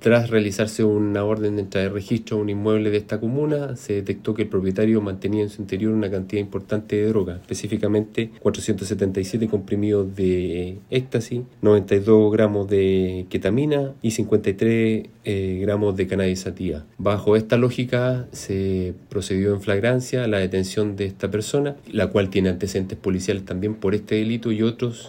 Tras realizarse una orden de entrada de registro a un inmueble de esta comuna, se detectó que el propietario mantenía en su interior una cantidad importante de droga, específicamente 477 comprimidos de éxtasis, 92 gramos de ketamina y 53 eh, gramos de cannabis sativa. Bajo esta lógica se procedió en flagrancia a la detención de esta persona, la cual tiene antecedentes policiales también por este delito y otros